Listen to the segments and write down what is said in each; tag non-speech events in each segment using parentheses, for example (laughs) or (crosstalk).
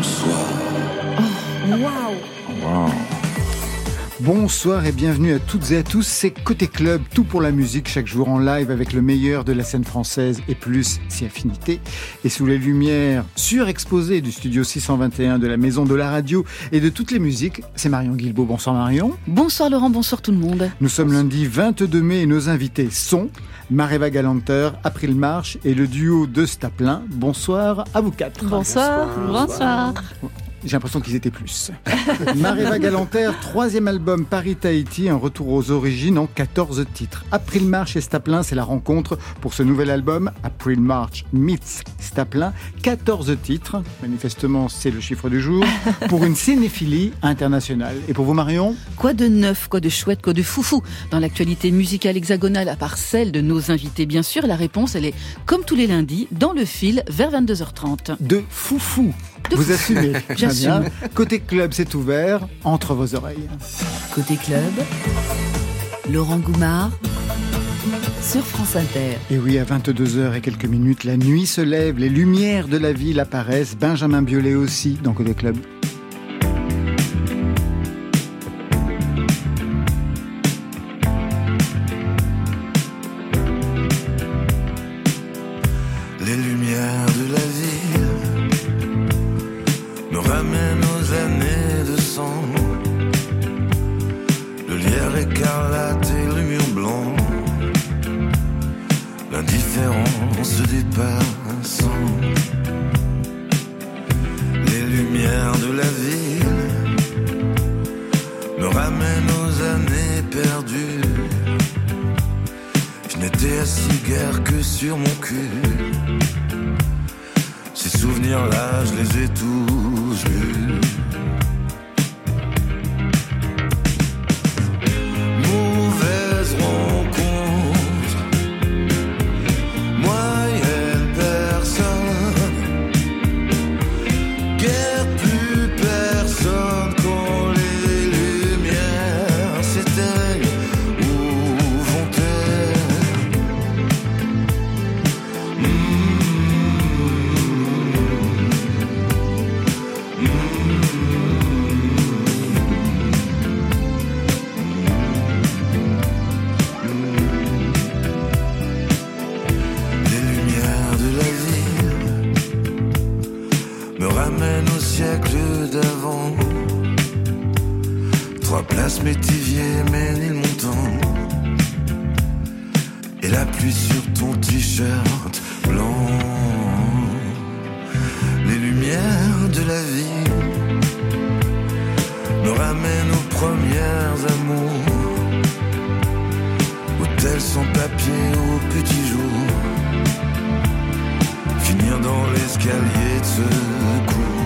Bonsoir. Waouh Bonsoir et bienvenue à toutes et à tous. C'est Côté Club, tout pour la musique, chaque jour en live avec le meilleur de la scène française et plus si affinité. Et sous les lumières surexposées du studio 621 de la Maison de la Radio et de toutes les musiques, c'est Marion Guilbault. Bonsoir Marion. Bonsoir Laurent, bonsoir tout le monde. Nous sommes lundi 22 mai et nos invités sont Mareva Galanter, April Marche et le duo de Staplin. Bonsoir à vous quatre. Bonsoir. Bonsoir. J'ai l'impression qu'ils étaient plus. (laughs) Mareva Galanter, troisième album Paris-Tahiti, un retour aux origines en 14 titres. April March et Staplin, c'est la rencontre pour ce nouvel album, April March meets Staplin. 14 titres, manifestement c'est le chiffre du jour, (laughs) pour une cinéphilie internationale. Et pour vous Marion? Quoi de neuf, quoi de chouette, quoi de foufou? Dans l'actualité musicale hexagonale, à part celle de nos invités bien sûr, la réponse elle est, comme tous les lundis, dans le fil vers 22h30. De foufou De Vous assumez. (laughs) J'assume. Côté club, c'est ouvert entre vos oreilles. Côté club, Laurent Goumard sur France Inter. Et oui, à 22h et quelques minutes, la nuit se lève, les lumières de la ville apparaissent. Benjamin Biolay aussi dans Côté Club. De la vie me ramènent aux premières amours. Hôtel sans papier au petit jour. Finir dans l'escalier de secours.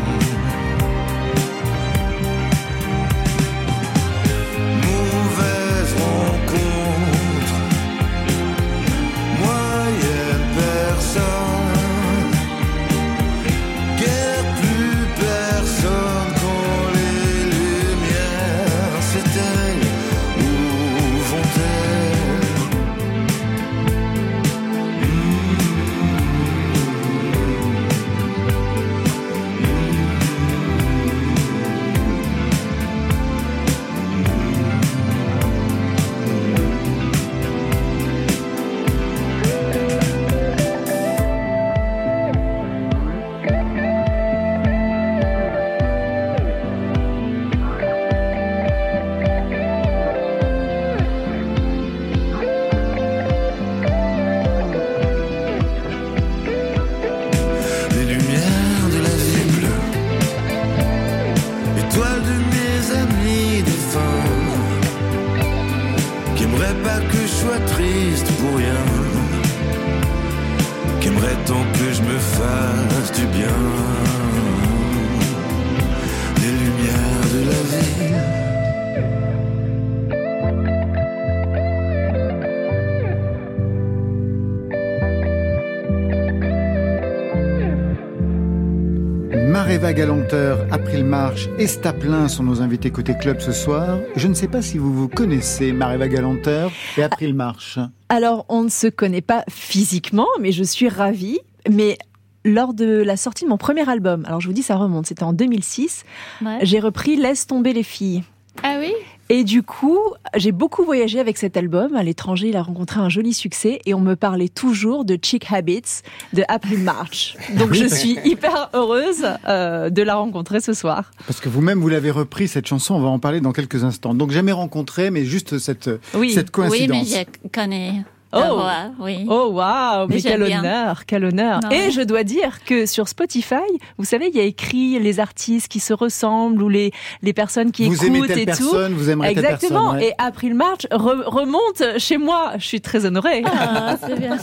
Mareva Galanteur, April Marche et Staplin sont nos invités côté club ce soir. Je ne sais pas si vous vous connaissez, Mareva Galanteur et April Marche. Alors, on ne se connaît pas physiquement, mais je suis ravie. Mais lors de la sortie de mon premier album, alors je vous dis ça remonte, c'était en 2006, Ouais. j'ai repris Laisse tomber les filles. Ah oui? Et du coup, j'ai beaucoup voyagé avec cet album. À l'étranger, il a rencontré un joli succès et on me parlait toujours de Chick Habits de April March. Donc je suis hyper heureuse euh, de la rencontrer ce soir. Parce que vous-même, vous l'avez repris, cette chanson, on va en parler dans quelques instants. Donc jamais rencontré, mais juste cette, Oui. cette Oui, mais coïncidence. je connais Oh. oui. Oh waouh, mais Mais quel bien. honneur, quel honneur. Et je dois dire que sur Spotify, vous savez, il y a écrit les artistes qui se ressemblent ou les les personnes qui vous aimez écoutent telle et tout. personne, vous aimerez telle Exactement. personne. ouais. Et April March re- remonte chez moi. Je suis très honorée. Ah, c'est bien.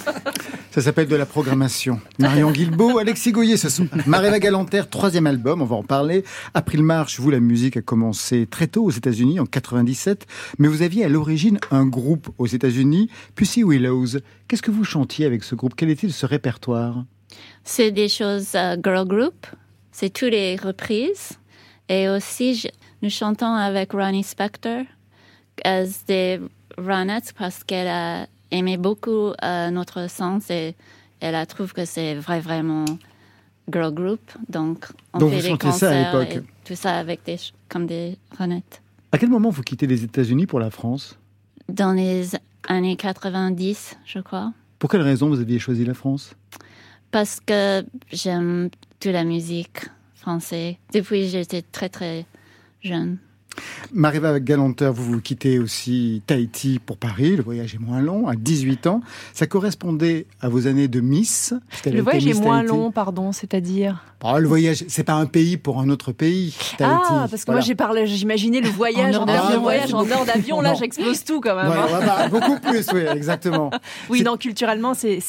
Ça s'appelle de la programmation. Marion Guilbeault, Alexis Goyer, ce sont Maréva Galanter, troisième album, on va en parler. April Marche, vous, la musique a commencé très tôt aux États-Unis, en 97, mais vous aviez à l'origine un groupe aux États-Unis, Pussy Willows. Qu'est-ce que vous chantiez avec ce groupe? Quel était ce répertoire? C'est des choses euh, girl group. C'est toutes les reprises. Et aussi, je- nous chantons avec Ronnie Spector as des Ronettes parce qu'elle a aimé beaucoup euh, notre sens et elle a trouvé que c'est vrai, vraiment girl group. Donc, on Donc fait vous des chantiez ça à concerts l'époque. tout ça avec des, comme des Ronettes. À quel moment vous quittez les États-Unis pour la France? Dans les années 90, je crois. Pour quelle raison vous aviez choisi la France? Parce que j'aime toute la musique française depuis que j'étais très très jeune. Mariva Galanter, vous vous quittez aussi Tahiti pour Paris. Le voyage est moins long, à 18 ans. Ça correspondait à vos années de Miss. Le voyage est moins Tahiti. long, pardon, c'est-à-dire. Oh, le voyage, c'est pas un pays pour un autre pays. Tahiti. Ah, parce que Voilà. moi j'ai parlé, j'imaginais le voyage En avion, d'avion, voyage en heure d'avion. Là, j'explose tout quand même. Ouais, hein. ouais, bah, beaucoup plus, oui, exactement. (laughs) Oui, non, culturellement, c'est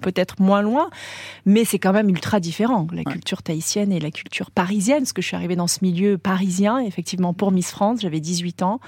peut-être moins loin, mais c'est quand même ultra différent. La culture tahitienne et la culture parisienne, parce que je suis arrivée dans ce milieu parisien, effectivement, pour Miss France, j'avais 18 ans,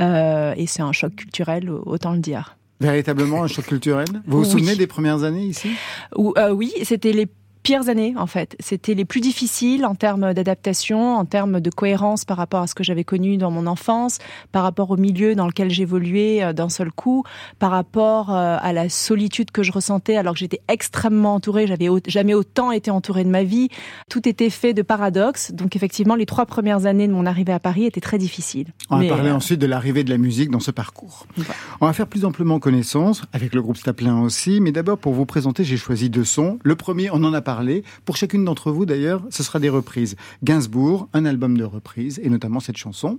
euh, et c'est un choc culturel, autant le dire. Véritablement un choc culturel? Vous vous Oui. souvenez des premières années ici? Euh, oui, c'était les pires années en fait. C'était les plus difficiles en termes d'adaptation, en termes de cohérence par rapport à ce que j'avais connu dans mon enfance, par rapport au milieu dans lequel j'évoluais euh, d'un seul coup, par rapport euh, à la solitude que je ressentais alors que j'étais extrêmement entourée. J'avais jamais autant été entourée de ma vie. Tout était fait de paradoxes. Donc effectivement, les trois premières années de mon arrivée à Paris étaient très difficiles. On va parler euh, ensuite de l'arrivée de la musique dans ce parcours. On va faire plus amplement connaissance avec le groupe Staplin aussi, mais d'abord pour vous présenter, j'ai choisi deux sons. Le premier, on en a parlé. Pour chacune d'entre vous d'ailleurs, ce sera des reprises. Gainsbourg, un album de reprises, et notamment cette chanson.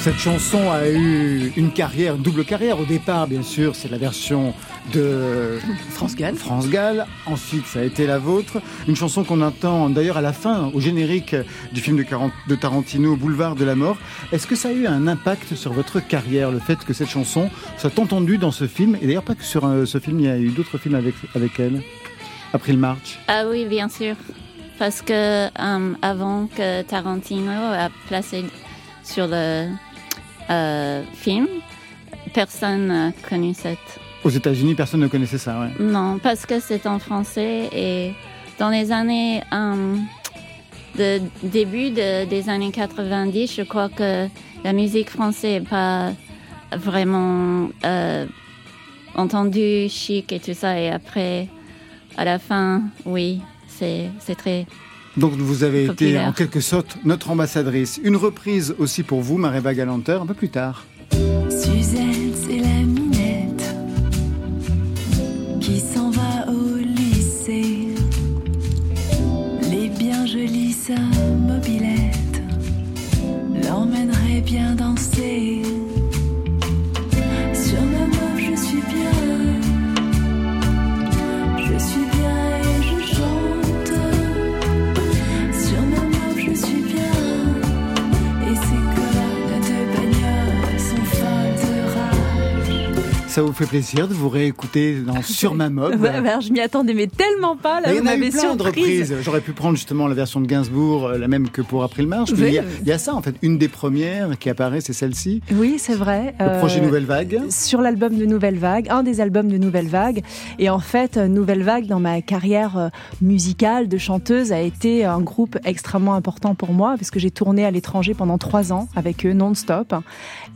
Cette chanson a eu une carrière, une double carrière. Au départ, bien sûr, c'est la version de France Gall. France Gall. Ensuite, ça a été la vôtre. Une chanson qu'on entend d'ailleurs à la fin, au générique du film de, Tarantino, Boulevard de la Mort. Est-ce que ça a eu un impact sur votre carrière, le fait que cette chanson soit entendue dans ce film? Et d'ailleurs, pas que sur euh, ce film, il y a eu d'autres films avec, avec elle. Après le March. Ah oui, bien sûr. Parce que euh, avant que Tarantino a placé sur le film, personne n'a connu cette. Aux États-Unis, personne ne connaissait ça. Ouais. Non, parce que c'est en français et dans les années. euh, de début de- des années 90, je crois que la musique française n'est pas vraiment euh, entendue, chic et tout ça. Et après, à la fin, oui, c'est très Donc vous avez été Populaire. en quelque sorte notre ambassadrice. Une reprise aussi pour vous, Maréva Galanter, un peu plus tard. Suzette, c'est la Ça vous fait plaisir de vous réécouter dans (laughs) Sur ma mode Ouais, alors, je m'y attendais, mais tellement pas. Là, Mais il y vous en a eu m'avez surprise. reprises. J'aurais pu prendre justement la version de Gainsbourg, euh, la même que pour April March. Mais Oui. il, y a, il y a ça, en fait. Une des premières qui apparaît, c'est celle-ci. Oui, c'est vrai. Le Euh, projet Nouvelle Vague. sur l'album de Nouvelle Vague, un des albums de Nouvelle Vague. Et en fait, euh, Nouvelle Vague, dans ma carrière musicale de chanteuse, a été un groupe extrêmement important pour moi, parce que j'ai tourné à l'étranger pendant trois ans avec eux non-stop.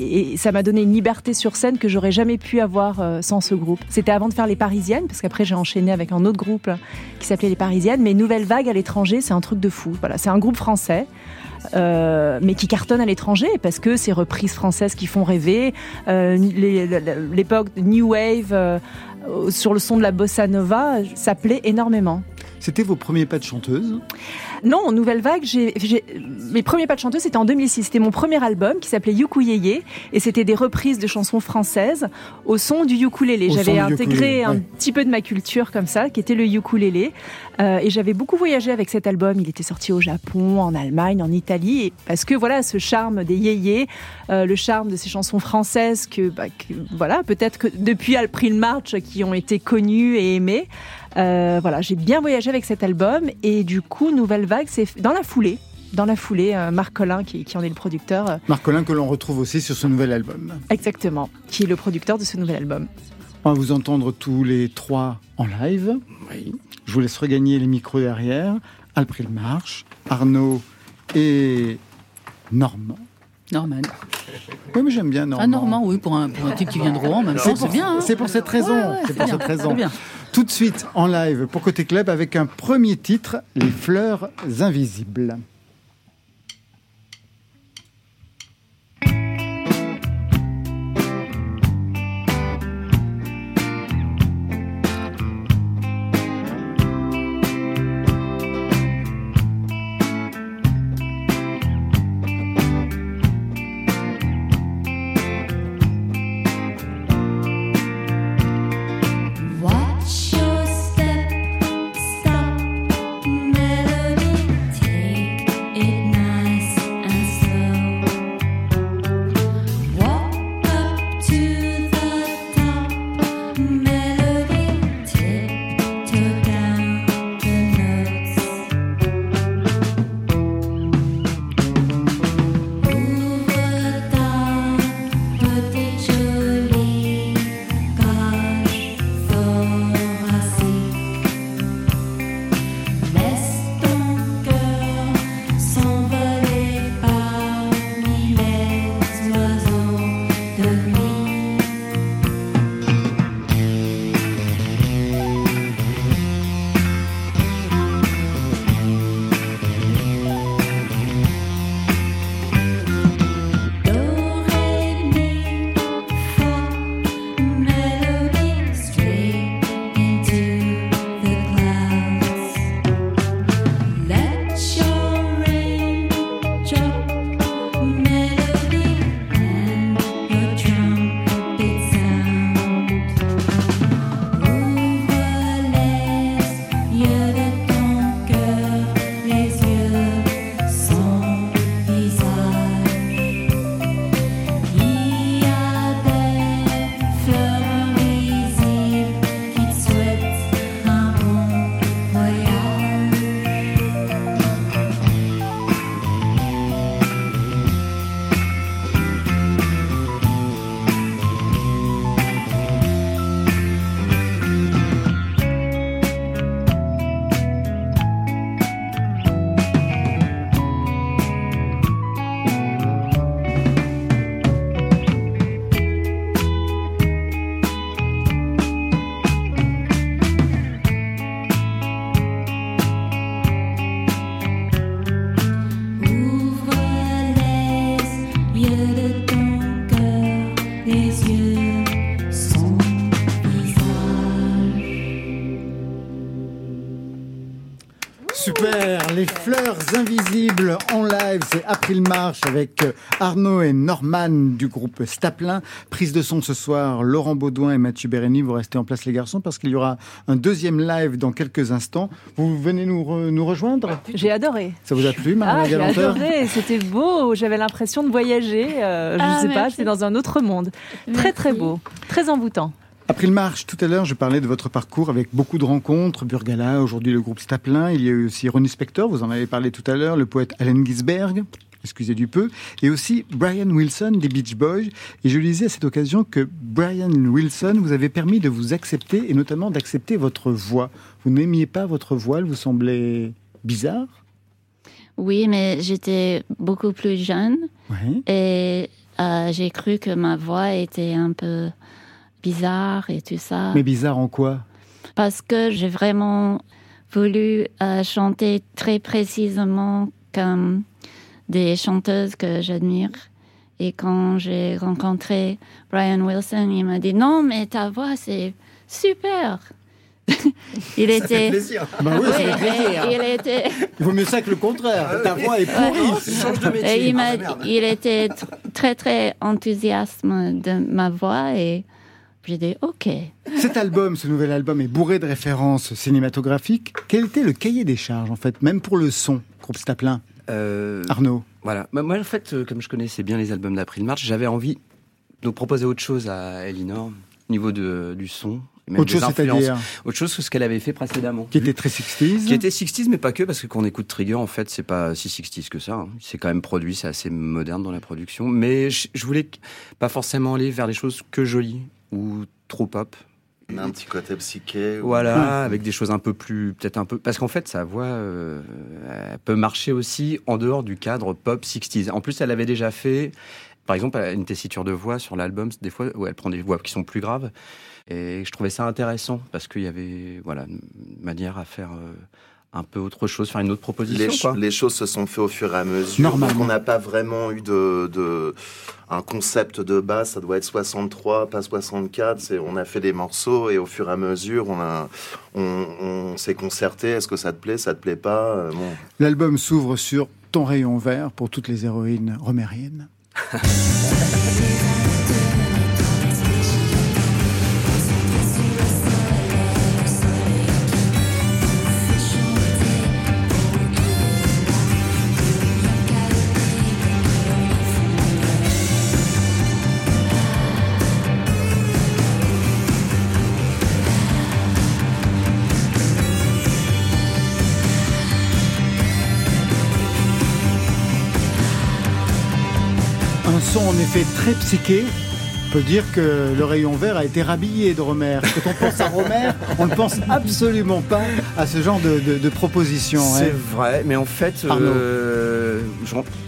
Et ça m'a donné une liberté sur scène que j'aurais jamais pu avoir euh, sans ce groupe. C'était avant de faire Les Parisiennes, parce qu'après j'ai enchaîné avec un autre groupe euh, qui s'appelait Les Parisiennes. Mais Nouvelle Vague à l'étranger, c'est un truc de fou. Voilà, c'est un groupe français. euh, mais qui cartonne à l'étranger parce que ces reprises françaises qui font rêver, euh, l'époque New Wave sur le son de la bossa nova, ça plaît énormément. C'était vos premiers pas de chanteuse? Non, Nouvelle Vague, j'ai, j'ai- mes premiers pas de chanteuse, c'était en 2006. C'était mon premier album qui s'appelait Yukuyeye et c'était des reprises de chansons françaises au son du ukulélé. J'avais intégré ukulélé, un ouais. petit peu de ma culture comme ça, qui était le ukulélé. Euh, et j'avais beaucoup voyagé avec cet album. Il était sorti au Japon, en Allemagne, en Italie. Et parce que voilà, ce charme des yéyés, euh, le charme de ces chansons françaises que, bah, que, voilà, peut-être que depuis April March qui ont été connues et aimées. Euh, voilà, j'ai bien voyagé avec cet album et du coup, Nouvelle Vague, c'est dans la foulée. Dans la foulée, euh, Marc Collin, qui, qui en est le producteur, euh, Marc Collin, que l'on retrouve aussi sur ce nouvel album. exactement, qui est le producteur de ce nouvel album. On va vous entendre tous les trois en live. Je vous laisse regagner les micros derrière. April March, Arnaud et Normand. Norman. Oui, mais j'aime bien Normand. Ah, Normand, oui, pour un, pour un type qui vient de Rouen, même C'est pour, bien. hein. c'est pour cette raison. Ouais, ouais, c'est pour bien, cette raison. bien. Tout de suite en live pour Côté Club avec un premier titre, Les fleurs invisibles. Invisibles en live, c'est April Marche avec euh, Arnaud et Norman du groupe Staplin. Prise de son ce soir, Laurent Baudouin et Mathieu Bérény. Vous restez en place les garçons parce qu'il y aura un deuxième live dans quelques instants. Vous venez nous, re- nous rejoindre? J'ai adoré. Ça vous a plu, Ah, Marie j'ai Galanteur adoré, c'était beau, j'avais l'impression de voyager, euh, je Ah, ne sais pas, j'étais dans un autre monde. Très très beau, très envoûtant. April Marche, tout à l'heure, je parlais de votre parcours avec beaucoup de rencontres. Burgala, aujourd'hui le groupe Staplin. Il y a eu aussi Ronnie Spector, vous en avez parlé tout à l'heure, le poète Allen Ginsberg. Excusez du peu. Et aussi Brian Wilson des Beach Boys. Et je lisais à cette occasion que Brian Wilson vous avait permis de vous accepter et notamment d'accepter votre voix. Vous n'aimiez pas votre voix, elle vous semblait bizarre? Oui, mais j'étais beaucoup plus jeune Oui. et euh, j'ai cru que ma voix était un peu bizarre et tout ça. Mais bizarre en quoi? Parce que j'ai vraiment voulu euh, chanter très précisément comme des chanteuses que j'admire. Et quand j'ai rencontré Brian Wilson, il m'a dit non, mais ta voix c'est super. (laughs) il était. Bah oui, ça Oui, fait plaisir. et il était. Il vaut mieux ça que le contraire. Ta voix est pourrie. Et il, m'a, il était tr- très très enthousiaste de ma voix et j'ai dit ok. Cet album, ce nouvel album, est bourré de références cinématographiques. Quel était le cahier des charges, en fait, même pour le son, groupe Staplin Euh, Arnaud Voilà. Bah, Moi, en fait, euh, comme je connaissais bien les albums d'April March, j'avais envie de proposer autre chose à Elinor, au niveau de, du son. même Autre chose, c'est-à-dire Autre chose que ce qu'elle avait fait précédemment. Qui était très 60s Qui était 60s, mais pas que, parce que quand on écoute Trigger, en fait, c'est pas si 60s que ça. hein. C'est quand même produit, c'est assez moderne dans la production. Mais je, je voulais pas forcément aller vers des choses que jolies ou trop pop. A un petit côté psyché. ou- Voilà, (laughs) avec des choses un peu plus, peut-être un peu, parce qu'en fait, sa voix euh, peut marcher aussi en dehors du cadre pop 60s. En plus, elle avait déjà fait, par exemple, une tessiture de voix sur l'album, des fois où elle prend des voix qui sont plus graves. Et je trouvais ça intéressant parce qu'il y avait, voilà, une manière à faire euh, un peu autre chose, faire une autre proposition. Les, ch- quoi. les choses se sont faites au fur et à mesure. Normalement. Donc on n'a pas vraiment eu de, de- un concept de base. Ça doit être 63, pas 64. C'est, on a fait des morceaux et au fur et à mesure, on, a, on, on s'est concerté. Est-ce que ça te plaît, ça te plaît pas Euh, bon. L'album s'ouvre sur Ton rayon vert pour toutes les héroïnes romériennes. (laughs) en effet très psyché. On peut dire que le rayon vert a été rhabillé de Romer. Quand on pense à Romer, on ne pense absolument pas à ce genre de, de, de proposition. C'est hein. vrai, mais en fait, euh,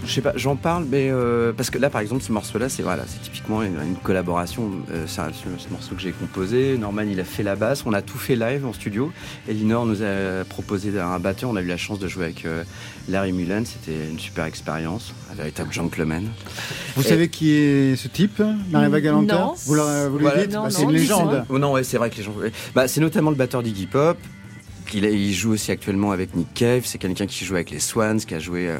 je sais pas, j'en parle, mais euh, parce que là, par exemple, ce morceau-là, c'est voilà, c'est typiquement une, une collaboration. Euh, c'est un- ce, ce morceau que j'ai composé. Norman, il a fait la basse. On a tout fait live en studio. Elinor nous a proposé un batteur. On a eu la chance de jouer avec euh, Larry Mullen. C'était une super expérience, un véritable gentleman. Vous Et- savez qui est ce type Mariva Galanter Non. Vous, vous lui Voilà. dites Bah, C'est une légende. Oh non, ouais, c'est vrai que les gens. Bah, c'est notamment le batteur d'Iggy Pop. Il, a- il joue aussi actuellement avec Nick Cave. C'est quelqu'un qui joue avec les Swans, qui a joué euh,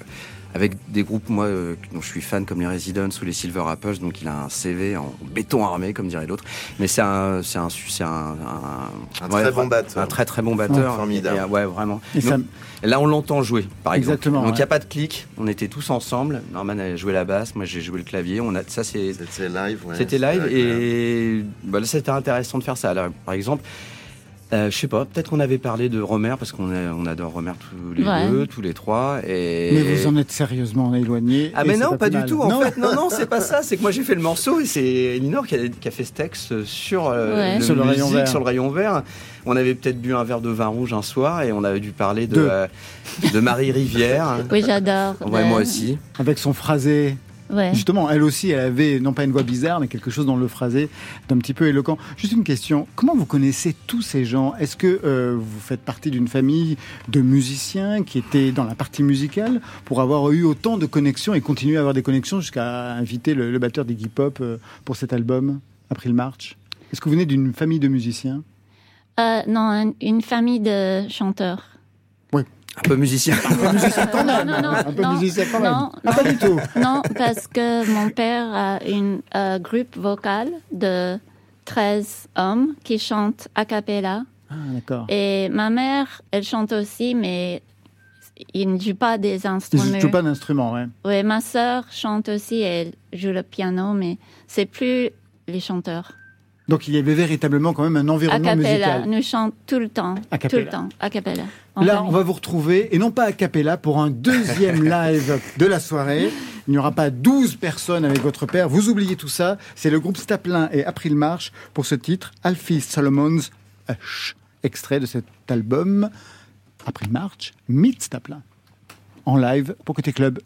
avec des groupes, moi, euh, dont je suis fan, comme les Residents ou les Silver Apples. Donc, il a un CV en béton armé, comme dirait l'autre. Mais c'est un, c'est un, c'est un, un, Un ouais, très bon batteur. Un très très bon batteur. Oh, formidable. Et, ouais, vraiment. Et ça- Donc, là, on l'entend jouer, par exemple. Exactement, Donc, il ouais. n'y a pas de clic. On était tous ensemble. Norman a joué la basse, moi j'ai joué le clavier. On a, ça, c'est C'était live. ouais. c'était live et bah, là, c'était intéressant de faire ça. Alors, par exemple, euh, je sais pas, peut-être qu'on avait parlé de Romer parce qu'on on adore Romer tous les Ouais. deux, tous les trois. Et... Mais vous en êtes sérieusement éloigné. Ah mais non, pas, du mal. tout. En Non. fait, non, non, c'est pas ça. C'est que moi j'ai fait le morceau et c'est Elinor qui a, qui a fait ce texte sur, euh, Ouais. le, Sur le rayon vert. sur le rayon vert. On avait peut-être bu un verre de vin rouge un soir et on avait dû parler de, euh, de Marie Rivière. Oui, j'adore. Ouais, moi aussi. Avec son phrasé. Ouais. Justement, elle aussi, elle avait non pas une voix bizarre, mais quelque chose dans le phrasé d'un petit peu éloquent. Juste une question, comment vous connaissez tous ces gens? Est-ce que euh, vous faites partie d'une famille de musiciens qui étaient dans la partie musicale pour avoir eu autant de connexions et continuer à avoir des connexions jusqu'à inviter le, le batteur d'Iggy Pop euh, pour cet album, April March? Est-ce que vous venez d'une famille de musiciens? Euh, non, un- une famille de chanteurs. Un peu musicien. Un peu musicien quand même. Non, non, un peu non, musicien quand même. non, Ah, pas du tout. Non, parce que mon père a une euh, groupe vocal de 13 hommes qui chantent a cappella. Ah, d'accord. Et ma mère, elle chante aussi, mais il ne joue pas des instruments. joues pas d'instrument, ouais. Oui, ma sœur chante aussi, elle joue le piano, mais c'est plus les chanteurs. Donc il y avait véritablement quand même un A environnement cappella, musical. nous chantons tout le temps. A Tout cappella. le temps, a cappella. Là, on va vous retrouver, et non pas à Capella, pour un deuxième (laughs) live de la soirée. Il n'y aura pas 12 personnes avec votre père. Vous oubliez tout ça. C'est le groupe Staplin et April March pour ce titre, Alfie Solomon's Hush. Extrait de cet album, April March, Meet Staplin. En live pour Côté Club.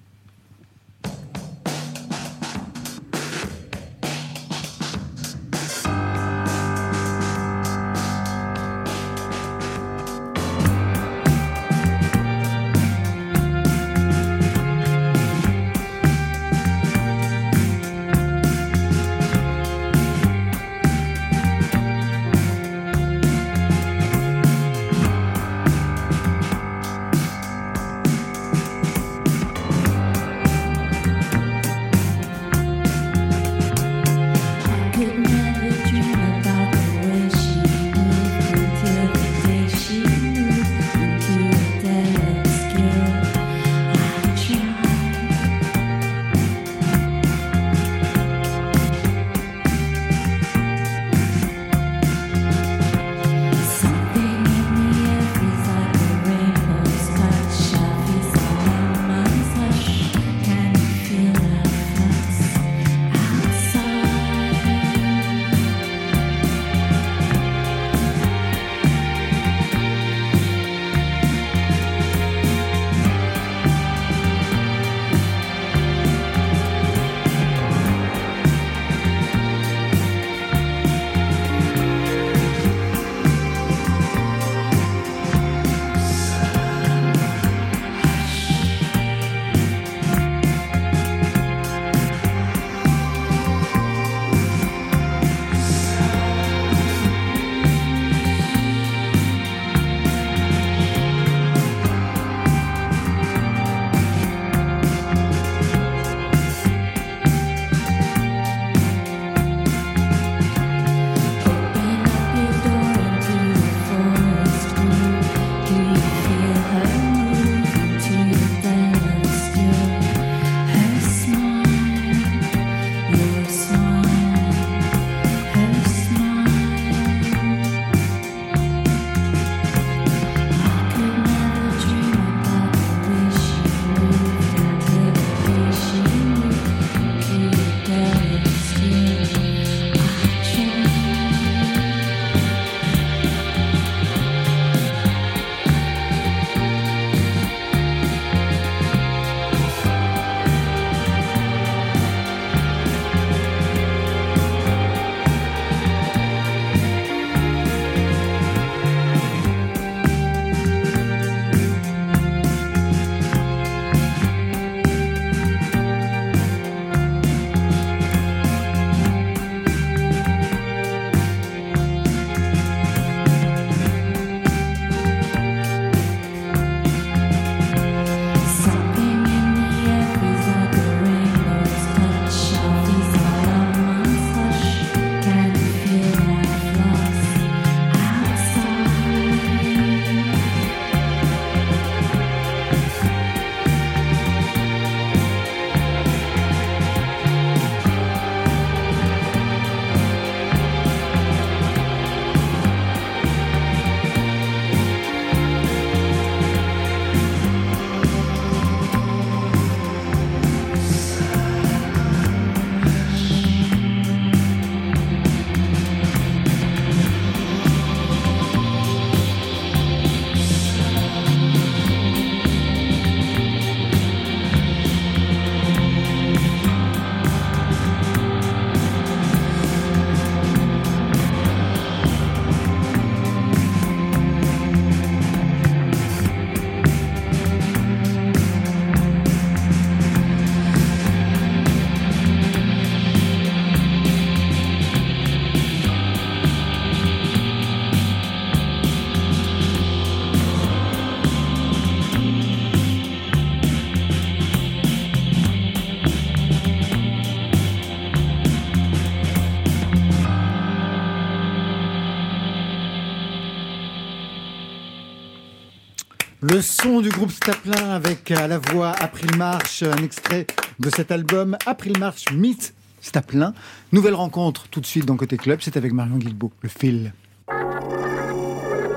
Le son du groupe Staplin avec à la voix April March, un extrait de cet album April March Meet Staplin. Nouvelle rencontre tout de suite dans Côté Club, c'est avec Marion Guilbault, le fil.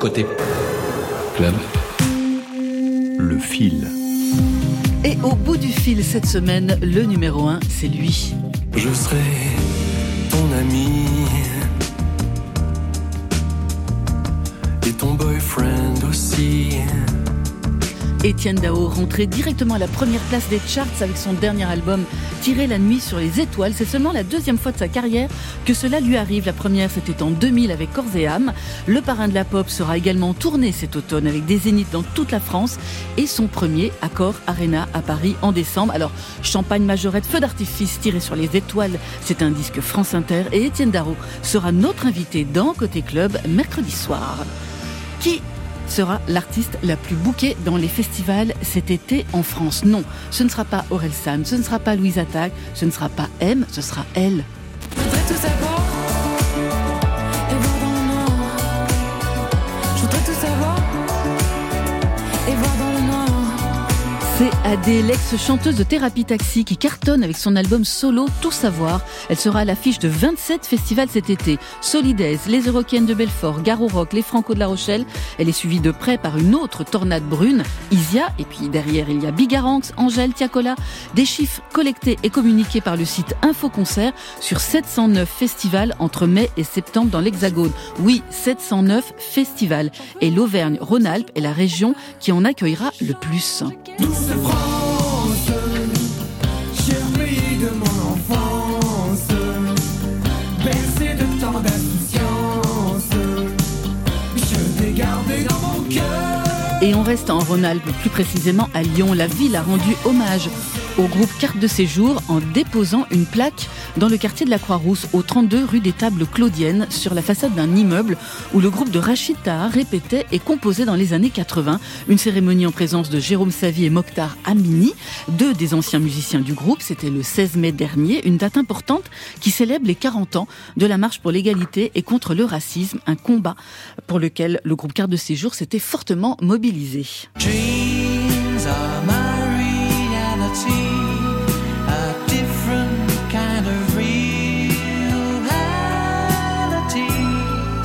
Côté club, le fil. Et au bout du fil cette semaine, le numéro 1, c'est lui. Je serai ton ami et ton boyfriend aussi. Étienne Dao rentré directement à la première place des charts avec son dernier album Tirer la nuit sur les étoiles. C'est seulement la deuxième fois de sa carrière que cela lui arrive. La première, c'était en 2000 avec Corps et âme. Le parrain de la pop sera également tourné cet automne avec des zéniths dans toute la France et son premier Accord Arena à Paris en décembre. Alors, champagne majorette, feu d'artifice tiré sur les étoiles, c'est un disque France Inter et Étienne Darro sera notre invité dans Côté Club mercredi soir. Qui sera l'artiste la plus bookée dans les festivals cet été en France. Non, ce ne sera pas Aurel San, ce ne sera pas Louise Attaque, ce ne sera pas M, ce sera elle. L'ex-chanteuse de Thérapie Taxi, qui cartonne avec son album solo Tout Savoir. Elle sera à l'affiche de 27 festivals cet été. Solidaise, les Eurocaines de Belfort, Garo Rock, les Franco de La Rochelle. Elle est suivie de près par une autre tornade brune, Isia. Et puis derrière, il y a Bigaranx, Angèle, Tiakola. Des chiffres collectés et communiqués par le site Info Concert sur 709 festivals entre mai et septembre dans l'Hexagone. Oui, 709 festivals. Et l'Auvergne-Rhône-Alpes est la région qui en accueillera le plus. Et on reste en Rhône-Alpes, plus précisément à Lyon. La ville a rendu hommage au groupe Carte de Séjour en déposant une plaque dans le quartier de la Croix-Rousse, au 32 rue des Tables Claudiennes, sur la façade d'un immeuble où le groupe de Rachid répétait et composait dans les années 80. Une cérémonie en présence de Jérôme Savy et Mokhtar Amini, deux des anciens musiciens du groupe. C'était le 16 mai dernier, une date importante qui célèbre les 40 ans de la marche pour l'égalité et contre le racisme, un combat pour lequel le groupe Carte de Séjour s'était fortement mobilisé.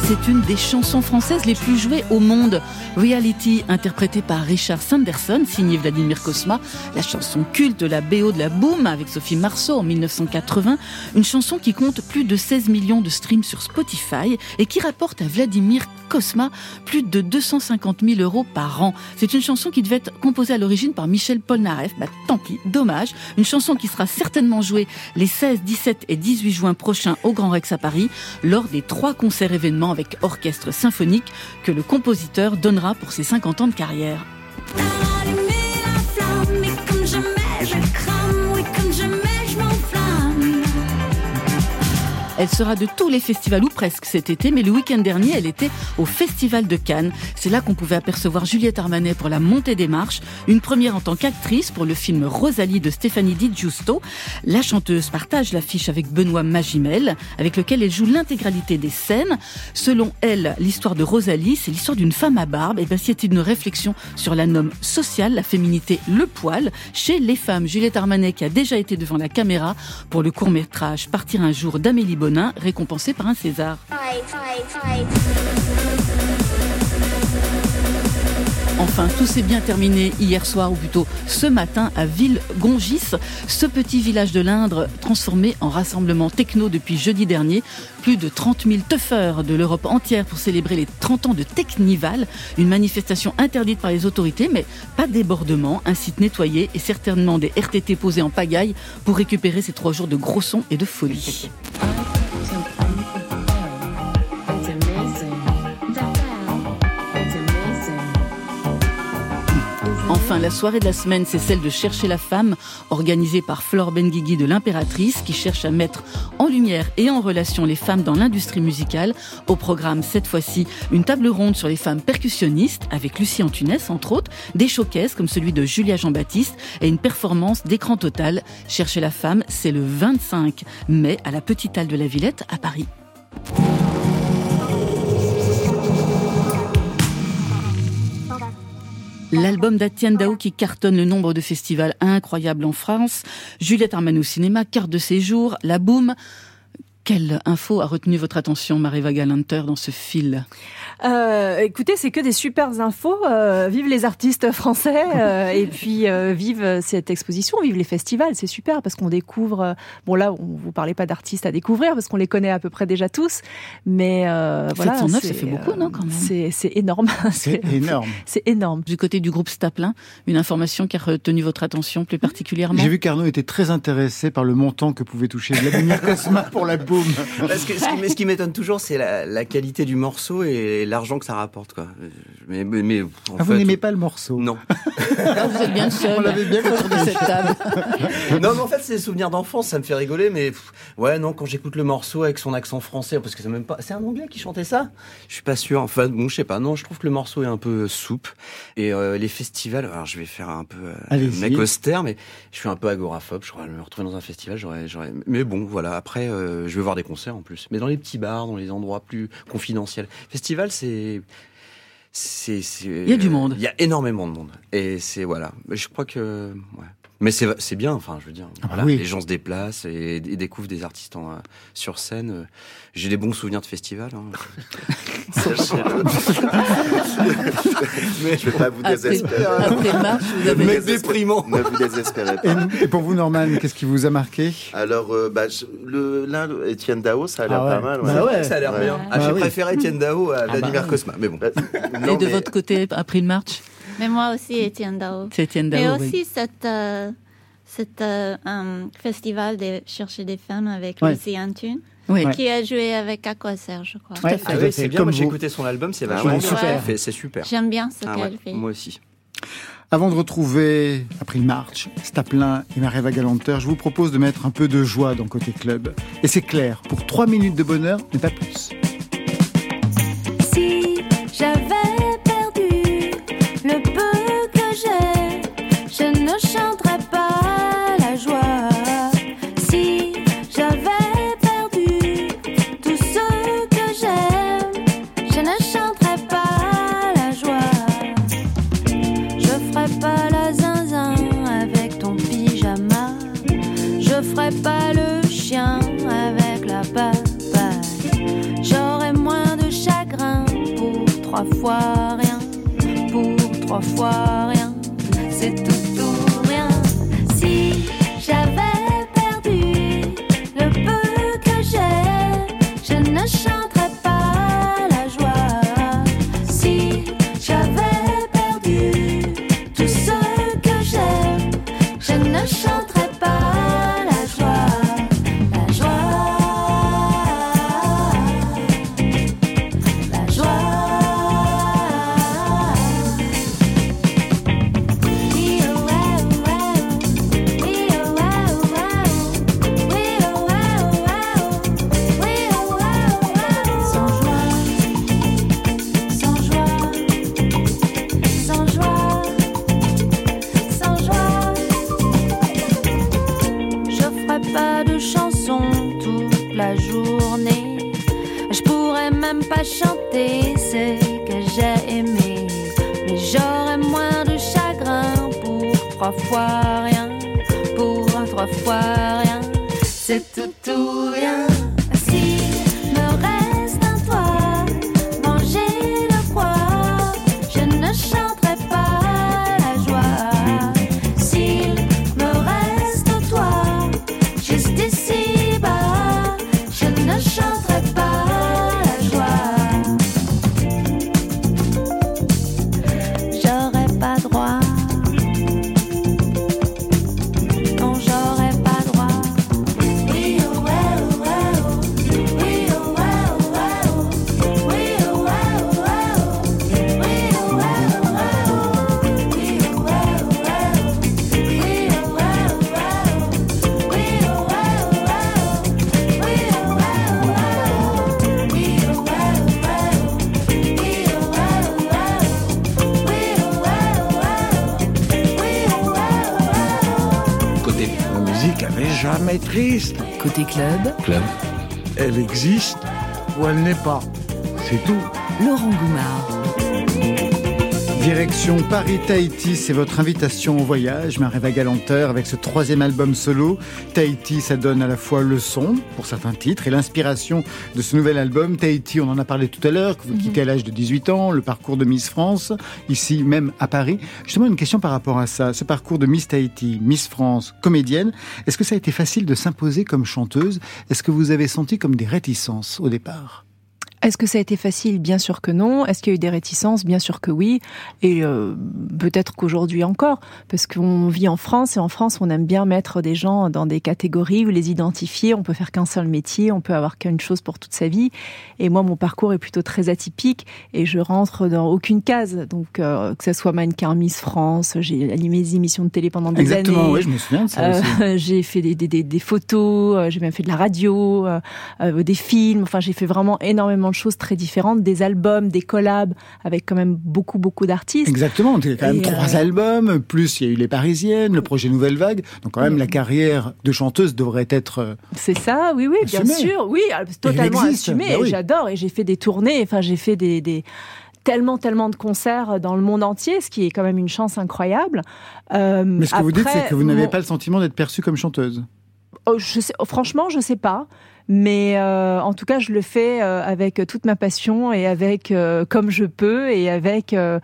C'est une des chansons françaises les plus jouées au monde. Reality, interprétée par Richard Sanderson, signé Vladimir Kosma, la chanson culte la BO de la Boom avec Sophie Marceau en 1980, une chanson qui compte plus de 16 millions de streams sur Spotify et qui rapporte à Vladimir Kosma plus de 250 000 euros par an. C'est une chanson qui devait être composée à l'origine par Michel Polnareff. Bah, tant pis, dommage. Une chanson qui sera certainement jouée les 16, 17 et 18 juin prochains au Grand Rex à Paris lors des trois concerts événements avec orchestre symphonique que le compositeur donnera pour ses 50 ans de carrière. Elle sera de tous les festivals ou presque cet été, mais le week-end dernier, elle était au Festival de Cannes. C'est là qu'on pouvait apercevoir Juliette Armanet pour La Montée des Marches, une première en tant qu'actrice pour le film Rosalie de Stéphanie Di Giusto. La chanteuse partage l'affiche avec Benoît Magimel, avec lequel elle joue l'intégralité des scènes. Selon elle, l'histoire de Rosalie, c'est l'histoire d'une femme à barbe. Et ben, c'est une réflexion sur la norme sociale, la féminité, le poil, chez les femmes. Juliette Armanet, qui a déjà été devant la caméra pour le court-métrage Partir un jour d'Amélie Récompensé par un César. Enfin, tout s'est bien terminé hier soir, ou plutôt ce matin, à Ville-Gongis, ce petit village de l'Indre transformé en rassemblement techno depuis jeudi dernier. Plus de 30 000 teufeurs de l'Europe entière pour célébrer les 30 ans de Technival, une manifestation interdite par les autorités, mais pas de débordement, un site nettoyé et certainement des RTT posés en pagaille pour récupérer ces trois jours de gros sons et de folie. Enfin, la soirée de la semaine, c'est celle de Chercher la femme, organisée par Flore Benguigui de l'Impératrice, qui cherche à mettre en lumière et en relation les femmes dans l'industrie musicale. Au programme, cette fois-ci, une table ronde sur les femmes percussionnistes, avec Lucie Antunes, entre autres, des showcases comme celui de Julia Jean-Baptiste et une performance d'écran total. Chercher la femme, c'est le 25 mai à la Petite Halle de la Villette à Paris. L'album d'Atienne Dao qui cartonne le nombre de festivals incroyables en France. Juliette Armanet au cinéma, carte de séjour, la boum. Quelle info a retenu votre attention, Maréva Galanter, dans ce fil? Euh, écoutez, c'est que des super infos. Euh, vive les artistes français euh, et (laughs) puis euh, vive cette exposition, vive les festivals. C'est super parce qu'on découvre. euh, bon là, on vous parlait pas d'artistes à découvrir parce qu'on les connaît à peu près déjà tous. Mais euh, voilà, 709, ça c'est, fait beaucoup, euh, non, quand même? C'est, énorme. (laughs) C'est énorme. C'est énorme. Du côté du groupe Staplin, une information qui a retenu votre attention plus particulièrement? J'ai vu qu'Arnaud était très intéressé par le montant que pouvait toucher Vladimir Cosma pour la boum. Parce que ce qui, mais ce qui m'étonne toujours, c'est la, la qualité du morceau et l'argent que ça rapporte. Quoi. Mais, mais, mais, en Ah, vous fait, n'aimez pas le morceau Non. Ah, Vous êtes bien le seul On l'avait bien autour de cette table. (laughs) non, mais en fait, c'est des souvenirs d'enfance, ça me fait rigoler, mais pff, ouais, non, quand j'écoute le morceau avec son accent français, parce que c'est même pas. C'est un anglais qui chantait ça? Je suis pas sûr. Enfin, bon, je sais pas. Non, je trouve que le morceau est un peu souple. Et euh, les festivals, alors je vais faire un peu euh, mec austère, mais je suis un peu agoraphobe. Je crois me retrouver dans un festival, j'aurais. j'aurais... Mais bon, voilà, après, euh, je vais voir des concerts en plus. Mais dans les petits bars, dans les endroits plus confidentiels. Festival, c'est. Il y a du monde. Il y a énormément de monde. Et c'est, voilà. Je crois que. Ouais. Mais c'est, c'est bien, enfin, je veux dire. Ah bah voilà, oui. Les gens se déplacent et, et découvrent des artistes en, euh, sur scène. Euh, J'ai des bons souvenirs de festivals. hein. (laughs) Mais Je vais pas vous Après, désespérer. après marche, vous avez... Mec déprimant. Ne vous désespérez pas. et pour vous, Norman, qu'est-ce qui vous a marqué? Alors, euh, bah, je- le, là, le- Étienne Dao, ça a l'air Ah ouais. pas mal. Bah ouais. Ça a l'air Ouais. bien. Ah, Bah j'ai oui. préféré Étienne Dao à Vladimir bah. Cosma. Mais bon. Bah, Et de mais- votre côté, April March Mais moi aussi, Étienne Dao. C'est Étienne oui. aussi cet, euh, cet euh, um, festival de chercher des femmes avec Ouais. Lucie Antune, Oui. Qui a joué avec Aquaser, je crois. Ouais, à fait. Ah tout à oui, fait, c'est bien. comme Moi, j'ai écouté son album. C'est Ah bien. super. C'est super. J'aime bien ce Ah qu'elle ouais, fait. moi aussi. Avant de retrouver April March, Staplin et Maréva Galanter, je vous propose de mettre un peu de joie dans Côté Club. Et c'est clair, pour 3 minutes de bonheur, mais pas plus. Fois rien. Pour trois fois rien. Musique, elle n'est jamais triste. Côté club, Club. Elle existe ou elle n'est pas. C'est tout. Laurent Goumard. Direction Paris-Tahiti, c'est votre invitation au voyage, Maréva Galanteur, avec ce troisième album solo. Tahiti, ça donne à la fois le son, pour certains titres, et l'inspiration de ce nouvel album. Tahiti, on en a parlé tout à l'heure, que vous quittez à l'âge de 18 ans, le parcours de Miss France, ici même à Paris. Justement, une question par rapport à ça. Ce parcours de Miss Tahiti, Miss France, comédienne, est-ce que ça a été facile de s'imposer comme chanteuse? Est-ce que vous avez senti comme des réticences au départ? Est-ce que ça a été facile? Bien sûr que non. Est-ce qu'il y a eu des réticences? Bien sûr que oui. Et euh, peut-être qu'aujourd'hui encore, parce qu'on vit en France et en France, on aime bien mettre des gens dans des catégories ou les identifier. On peut faire qu'un seul métier, on peut avoir qu'une chose pour toute sa vie. Et moi, mon parcours est plutôt très atypique et je rentre dans aucune case. Donc, euh, que ce soit mannequin Miss France, j'ai animé des émissions de télé pendant des Exactement, années. oui, je me souviens de ça aussi. Euh, (laughs) j'ai fait des, des, des, des photos, euh, j'ai même fait de la radio, euh, des films. Enfin, j'ai fait vraiment énormément de choses très différentes, des albums, des collabs avec quand même beaucoup beaucoup d'artistes. Exactement, il y a quand même Et, trois euh, albums, plus il y a eu Les Parisiennes, le projet Nouvelle Vague. Donc quand même, la carrière de chanteuse devrait être... euh, C'est ça, oui, oui, bien sûr, oui, euh, totalement existe, assumé. bah oui. J'adore et j'ai fait des tournées. Enfin, j'ai fait des, des tellement, tellement de concerts dans le monde entier, ce qui est quand même une chance incroyable. Euh, Mais ce que vous dites, c'est que vous n'avez mon- pas le sentiment d'être perçue comme chanteuse. Oh, je sais, oh, franchement, je sais pas. Mais euh, en tout cas, je le fais euh, avec toute ma passion et avec euh, comme je peux et avec euh,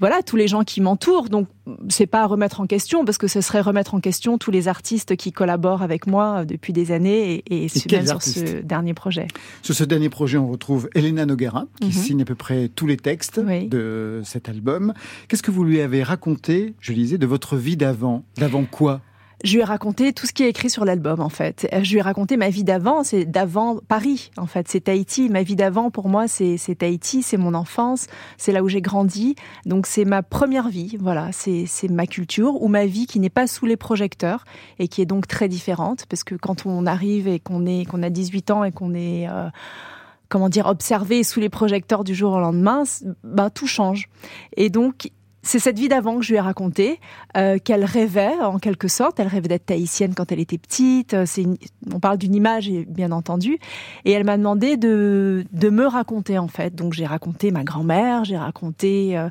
voilà tous les gens qui m'entourent. Donc c'est pas à remettre en question parce que ce serait remettre en question tous les artistes qui collaborent avec moi euh, depuis des années et, et, même sur ce dernier projet. Sur ce dernier projet, on retrouve Elena Noguera, qui Mhm. signe à peu près tous les textes Oui. de cet album. Qu'est-ce que vous lui avez raconté, je disais, de votre vie d'avant? D'avant quoi? Je lui ai raconté tout ce qui est écrit sur l'album, en fait. Euh, Je lui ai raconté ma vie d'avant, c'est d'avant Paris, en fait. C'est Tahiti. Ma vie d'avant, pour moi, c'est Tahiti, c'est mon enfance, c'est là où j'ai grandi. Donc, c'est ma première vie, voilà. C'est ma culture ou ma vie qui n'est pas sous les projecteurs et qui est donc très différente. Parce que quand on arrive et qu'on qu'on a 18 ans et qu'on est... euh, comment dire, observé sous les projecteurs du jour au lendemain, ben, tout change. Et donc, c'est cette vie d'avant que je lui ai racontée, euh, qu'elle rêvait en quelque sorte. Elle rêvait d'être tahitienne quand elle était petite. Euh, C'est une- on parle d'une image, bien entendu. Et elle m'a demandé de, de me raconter en fait. Donc j'ai raconté ma grand-mère, j'ai raconté euh,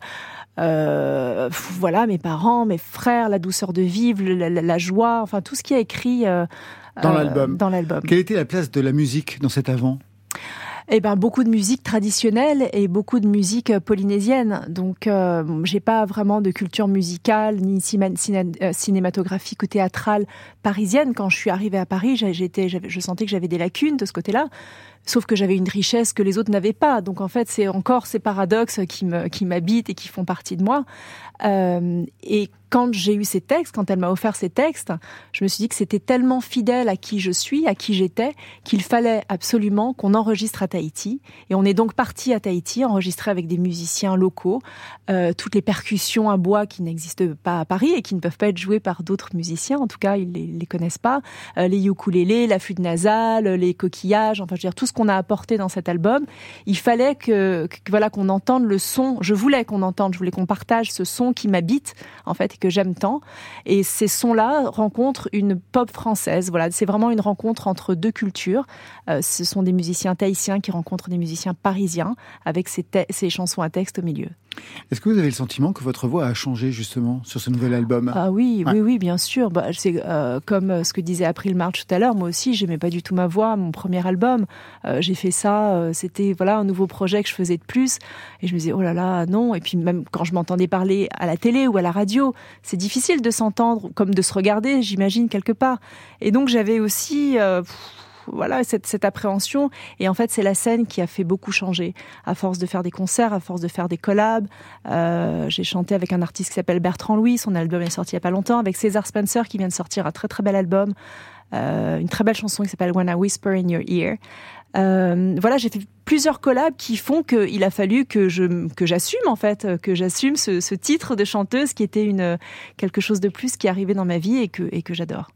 euh, voilà mes parents, mes frères, la douceur de vivre, la, la- la joie, enfin tout ce qui est écrit Dans l'album. Dans l'album. Quelle était la place de la musique dans cet avant? Eh ben beaucoup de musique traditionnelle et beaucoup de musique euh, polynésienne. Donc euh, j'ai pas vraiment de culture musicale ni euh, cinématographique ou théâtrale parisienne. Quand je suis arrivée à Paris, j'étais, je sentais que j'avais des lacunes de ce côté-là. Sauf que j'avais une richesse que les autres n'avaient pas. Donc en fait, c'est encore ces paradoxes qui m'habitent et qui font partie de moi. Euh, et quand j'ai eu ces textes, quand elle m'a offert ces textes, je me suis dit que c'était tellement fidèle à qui je suis, à qui j'étais, qu'il fallait absolument qu'on enregistre à Tahiti. Et on est donc parti à Tahiti, enregistré avec des musiciens locaux, euh, toutes les percussions à bois qui n'existent pas à Paris et qui ne peuvent pas être jouées par d'autres musiciens. En tout cas, ils les, les connaissent pas. Euh, les ukulélés, la flûte nasale, les coquillages, enfin, je veux dire, tout ce qu'on a apporté dans cet album. Il fallait que, que voilà, qu'on entende le son. Je voulais qu'on entende, je voulais qu'on partage ce son qui m'habite, en fait, et que j'aime tant. Et ces sons-là rencontrent une pop française. Voilà, c'est vraiment une rencontre entre deux cultures. Euh, ce sont des musiciens tahitiens qui rencontrent des musiciens parisiens avec ces, chansons à texte au milieu. Est-ce que vous avez le sentiment que votre voix a changé justement sur ce nouvel album? Ah oui, Ouais. oui, oui, bien sûr. Bah, c'est euh, comme euh, ce que disait April March tout à l'heure. Moi aussi, j'aimais pas du tout ma voix. Mon premier album, euh, j'ai fait ça. euh, C'était voilà un nouveau projet que je faisais de plus. Et je me disais oh là là non. Et puis même quand je m'entendais parler à la télé ou à la radio, c'est difficile de s'entendre comme de se regarder, j'imagine quelque part. Et donc j'avais aussi euh, voilà cette, appréhension et en fait c'est la scène qui a fait beaucoup changer à force de faire des concerts à force de faire des collabs j'ai chanté avec un artiste qui s'appelle Bertrand Louis son album est sorti il y a pas longtemps avec César Spencer qui vient de sortir un très très bel album une très belle chanson qui s'appelle When I Whisper in Your Ear euh, voilà, j'ai fait plusieurs collabs qui font qu'il a fallu que je que j'assume en fait, que j'assume ce, ce titre de chanteuse qui était une quelque chose de plus qui arrivait dans ma vie et que et que j'adore.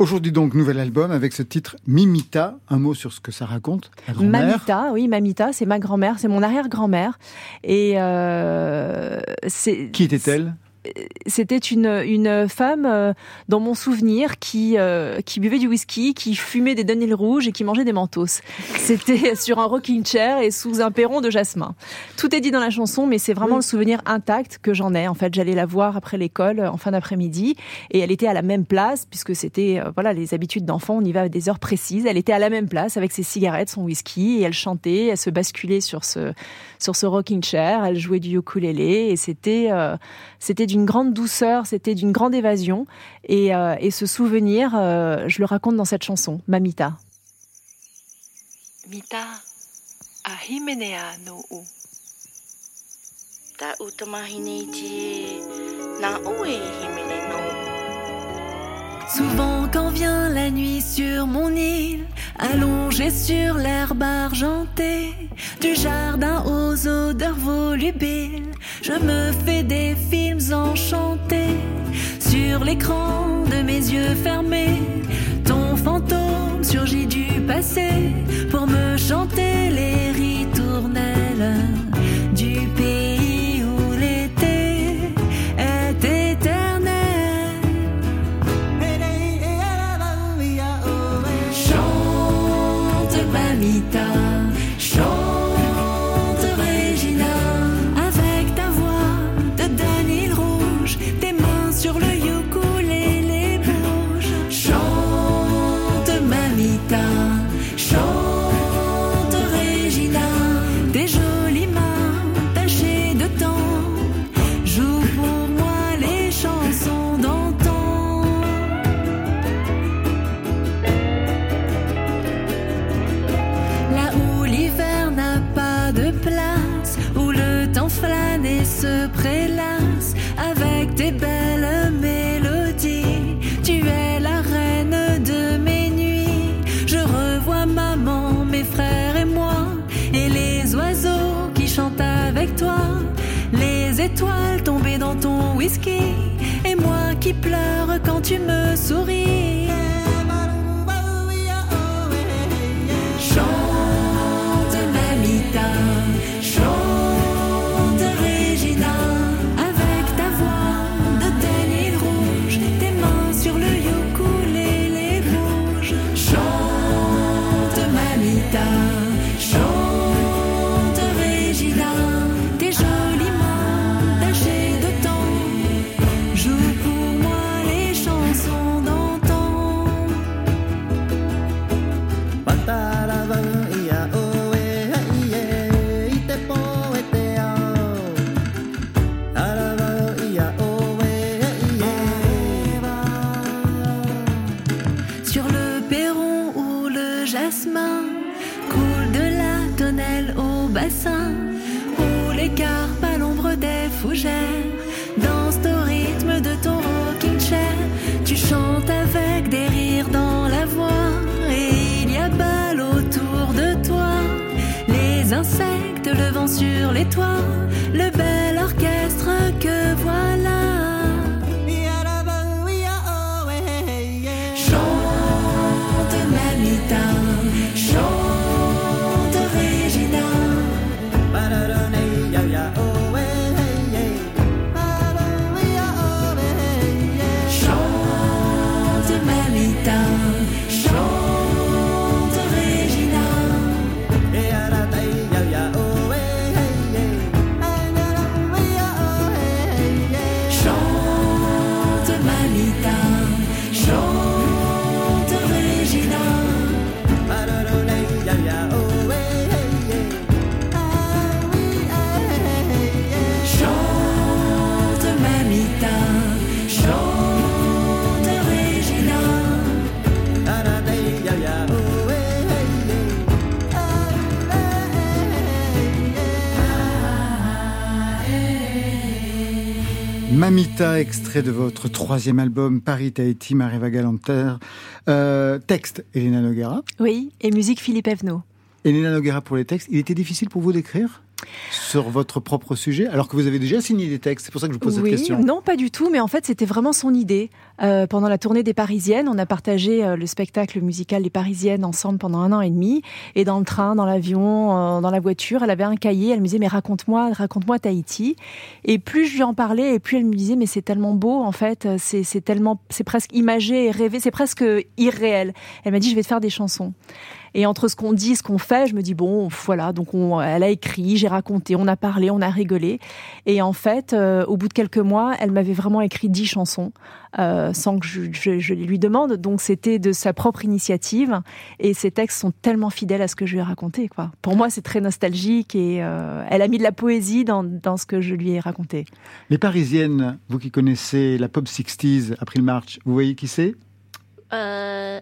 Aujourd'hui donc, nouvel album avec ce titre Mimita. Un mot sur ce que ça raconte. Mamita, oui, Mamita, c'est ma grand-mère, c'est mon arrière-grand-mère et euh, c'est Qui était-elle? C'était une, une femme, euh, dans mon souvenir, qui, euh, qui buvait du whisky, qui fumait des Daniel rouges et qui mangeait des mentos. C'était (laughs) sur un rocking chair et sous un perron de jasmin. Tout est dit dans la chanson, mais c'est vraiment le souvenir intact que j'en ai. En fait, j'allais la voir après l'école, en fin d'après-midi, et elle était à la même place, puisque c'était, euh, voilà, les habitudes d'enfant, on y va à des heures précises. Elle était à la même place avec ses cigarettes, son whisky, et elle chantait, elle se basculait sur ce, sur ce rocking chair, elle jouait du ukulélé, et c'était, euh, c'était d'une grande douceur, c'était d'une grande évasion. Et, euh, et ce souvenir, euh, je le raconte dans cette chanson, Mamita. Mita ahimenea no u. Ta utamahine tie na oe himene no. Souvent quand vient la nuit sur mon île, allongée sur l'herbe argentée, du jardin aux odeurs volubiles, je me fais des films enchantés. Sur l'écran de mes yeux fermés, ton fantôme surgit du passé pour me chanter les ritournelles et moi qui pleure quand tu me souris. Sur les toits, Extrait de votre troisième album Paris Tahiti, Mariva Galanter. Euh, texte, Elena Noguera. Oui, et musique Philippe Evenot. Elena Noguera pour les textes. Il était difficile pour vous d'écrire? Sur votre propre sujet, alors que vous avez déjà signé des textes C'est pour ça que je vous pose oui, cette question. non, pas du tout, mais en fait, c'était vraiment son idée. Euh, pendant la tournée des Parisiennes, on a partagé euh, le spectacle musical des Parisiennes ensemble pendant un an et demi. Et dans le train, dans l'avion, euh, dans la voiture, elle avait un cahier. Elle me disait mais raconte-moi, raconte-moi Tahiti. Et plus je lui en parlais, et plus elle me disait mais c'est tellement beau en fait, c'est c'est tellement, c'est presque imagé et rêvé, c'est presque irréel. Elle m'a dit je vais te faire des chansons. Et entre ce qu'on dit, ce qu'on fait, je me dis bon, voilà. Donc on, elle a écrit, j'ai raconté, on a parlé, on a rigolé. Et en fait, euh, au bout de quelques mois, elle m'avait vraiment écrit dix chansons euh, sans que je, je- lui demande. Donc c'était de sa propre initiative. Et ces textes sont tellement fidèles à ce que je lui ai raconté. Quoi. Pour moi, c'est très nostalgique et euh, elle a mis de la poésie dans, dans ce que je lui ai raconté. Les Parisiennes, vous qui connaissez la pop 60s, April March, vous voyez qui c'est? Euh,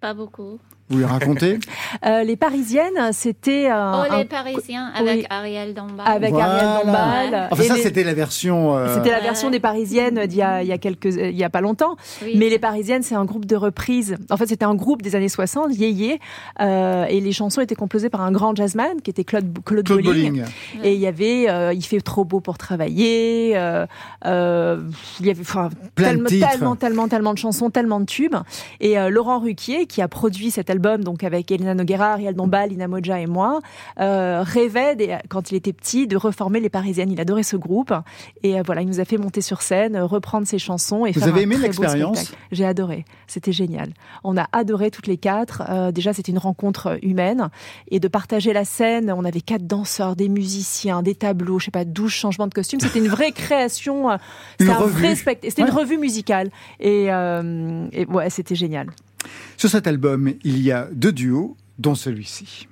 pas beaucoup. Vous lui racontez? (laughs) Euh, les Parisiennes, c'était euh, oh, les un- Parisiens oui. avec Ariel Dombal. avec Ariel. Dombal. Enfin, Et ça, les- c'était la version. euh, C'était la version des Parisiennes d'il y a, il y a quelques, il y a pas longtemps. Oui. Mais les Parisiennes, c'est un groupe de reprises. En fait, c'était un groupe des années 60, Yéyé, euh, et les chansons étaient composées par un grand jazzman qui était Claude, Claude, Claude Bolling. Bolling. Et il y avait, euh, il fait trop beau pour travailler. euh, euh, il y avait, enfin, Plein de tellement, titres. tellement, tellement, tellement de chansons, tellement de tubes. Et euh, Laurent Ruquier, qui a produit cet album, donc avec Elena Noguera, Ariel Dombal, Lina Moja et moi, euh, rêvait des- quand il était petit de reformer les Parisiennes. Il adorait ce groupe et euh, voilà, il nous a fait monter sur scène, euh, reprendre ses chansons et Vous faire avez un aimé l'expérience? J'ai adoré, c'était génial. On a adoré toutes les quatre. Euh, déjà, c'était une rencontre humaine et de partager la scène. On avait quatre danseurs, des musiciens, des tableaux, je sais pas, 12 changements de costumes. C'était une vraie création. C'était un vrai spectacle. C'était une revue musicale et, et ouais, c'était génial. Sur cet album, il y a deux duos, dont celui-ci.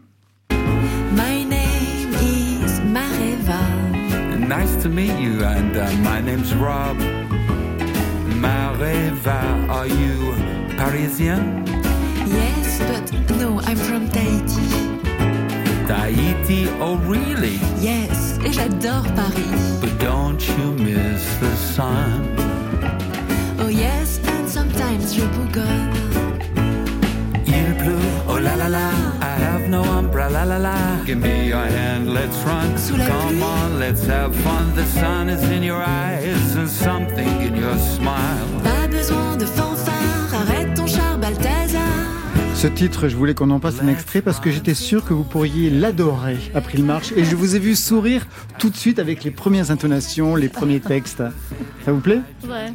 My name is Mareva. Nice to meet you, and uh, my name's Rob. Mareva, are you Parisian? Yes, but no, I'm from Tahiti. Tahiti, oh really? Yes, et j'adore Paris. But don't you miss the sun? Oh yes, and sometimes je bougonne. La la la. I have no umbrella, la la. Give me your hand, let's run. Sous la Come pluie. on, let's have fun. The sun is in your eyes and something in your smile. Pas besoin de fanfare, arrête ton char Balthazar. Ce titre, je voulais qu'on en passe un extrait parce que j'étais sûr que vous pourriez l'adorer, April March. Et je vous ai vu sourire tout de suite avec les premières intonations, les premiers textes. Ça vous plaît? Ouais.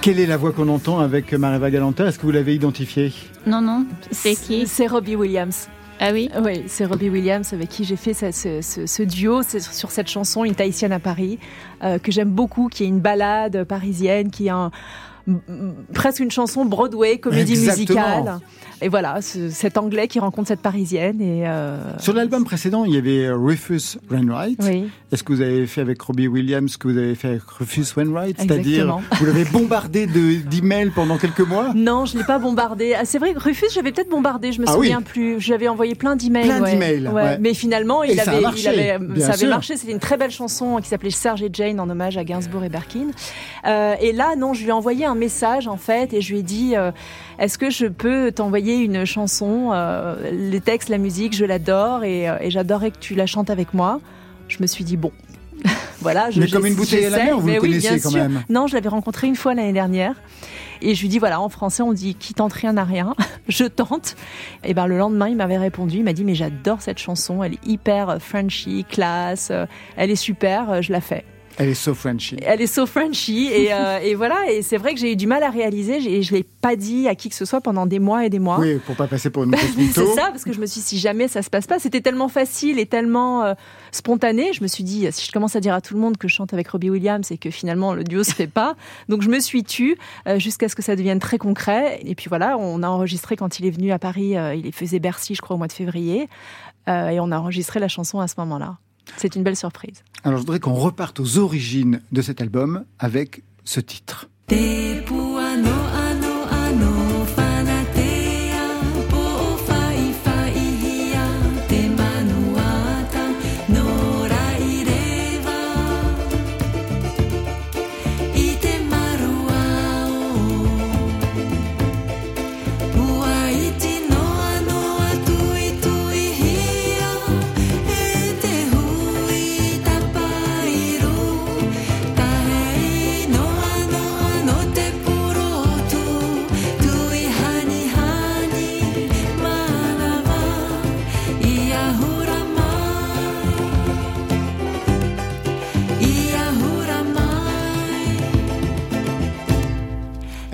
Quelle est la voix qu'on entend avec Mareva Galanter Est-ce que vous l'avez identifiée? Non, non. C'est qui? C'est Robbie Williams. Ah oui? Oui, c'est Robbie Williams avec qui j'ai fait ce, ce- ce- ce duo sur cette chanson, Une Tahitienne à Paris, euh, que j'aime beaucoup, qui est une balade parisienne, qui est un, presque une chanson Broadway, comédie Exactement. musicale. Et voilà, ce- cet Anglais qui rencontre cette Parisienne. Et euh, Sur l'album précédent, il y avait Rufus Wainwright. Oui. Est-ce que vous avez fait avec Robbie Williams ce que vous avez fait avec Rufus Wainwright? C'est-à-dire, vous l'avez bombardé de- d'emails pendant quelques mois? Non, je l'ai pas bombardé. Ah, c'est vrai que Rufus, j'avais peut-être bombardé, je me Ah oui. souviens plus. J'avais envoyé plein d'emails. Plein ouais. d'emails, ouais. Mais finalement, il Et ça a avait, marché, il avait, ça avait marché. C'était une très belle chanson qui s'appelait Serge et Jane en hommage à Gainsbourg et Berkin. Euh, et là, non, je lui ai envoyé un message en fait et je lui ai dit euh, Est-ce que je peux t'envoyer une chanson euh, Les textes, la musique, je l'adore et, euh, et j'adorerais que tu la chantes avec moi. Je me suis dit bon. (laughs) voilà, je, Mais comme une bouteille à la mer, vous le oui, quand sûr. même. Non, je l'avais rencontré une fois l'année dernière. Et je lui dis voilà, en français on dit qui tente rien n'a rien. (laughs) je tente. Et ben le lendemain il m'avait répondu, il m'a dit mais j'adore cette chanson, elle est hyper euh, Frenchy, classe, elle est super, je la fais. Elle est so Frenchy. Elle est so Frenchy et, (laughs) euh, et voilà. Et c'est vrai que j'ai eu du mal à réaliser. Et je l'ai pas dit à qui que ce soit pendant des mois et des mois. Oui, pour pas passer pour une (laughs) grosse c'est ça, parce que je me suis dit, si jamais ça se passe pas, c'était tellement facile et tellement euh, spontané. Je me suis dit, si je commence à dire à tout le monde que je chante avec Robbie Williams et que finalement le duo se fait pas, (laughs) donc je me suis tue euh, jusqu'à ce que ça devienne très concret. Et puis voilà, on a enregistré quand il est venu à Paris, il faisait Bercy, je crois, au mois de février, et on a enregistré la chanson à ce moment-là. C'est une belle surprise. Alors je voudrais qu'on reparte aux origines de cet album avec ce titre.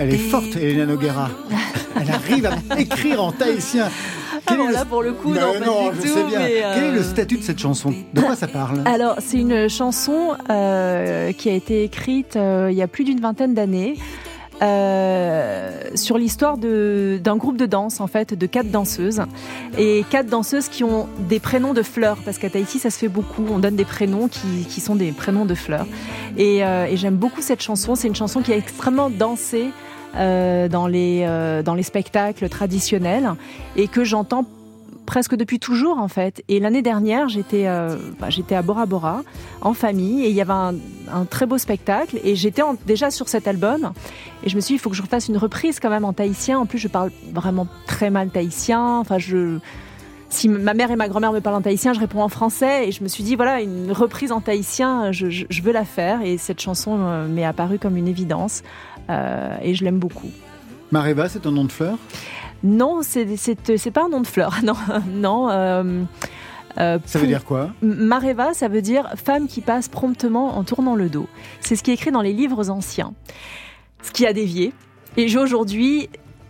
Elle est forte, Elena Noguera. Elle arrive à écrire en tahitien. Ah bon, là, pour le coup, non, pas non, du je tout, sais bien. euh, Quel est le statut de cette chanson? De quoi ça parle? Alors, c'est une chanson euh, qui a été écrite euh, il y a plus d'une vingtaine d'années. euh, sur l'histoire d'un groupe de danse en fait de quatre danseuses et quatre danseuses qui ont des prénoms de fleurs parce qu'à Tahiti ça se fait beaucoup on donne des prénoms qui, qui sont des prénoms de fleurs et, euh, et j'aime beaucoup cette chanson c'est une chanson qui est extrêmement dansée euh, dans, les, euh, dans les spectacles traditionnels et que j'entends presque depuis toujours en fait. Et l'année dernière, j'étais euh, bah, j'étais à Bora Bora en famille et il y avait un, un très beau spectacle et j'étais déjà sur cet album et je me suis dit il faut que je refasse une reprise quand même en tahitien. En plus, je parle vraiment très mal tahitien. Enfin, je si ma mère et ma grand-mère me parlent en tahitien, je réponds en français et je me suis dit voilà une reprise en tahitien, je, je- je veux la faire et cette chanson euh, m'est apparue comme une évidence euh, et je l'aime beaucoup. Mareva, c'est ton nom de fleur? Non, c'est pas un nom de fleur. (laughs) Non, non. euh, euh, Ça veut dire quoi? Mareva, ça veut dire femme qui passe promptement en tournant le dos. C'est ce qui est écrit dans les livres anciens. Ce qui a dévié. Et j'ai aujourd'hui,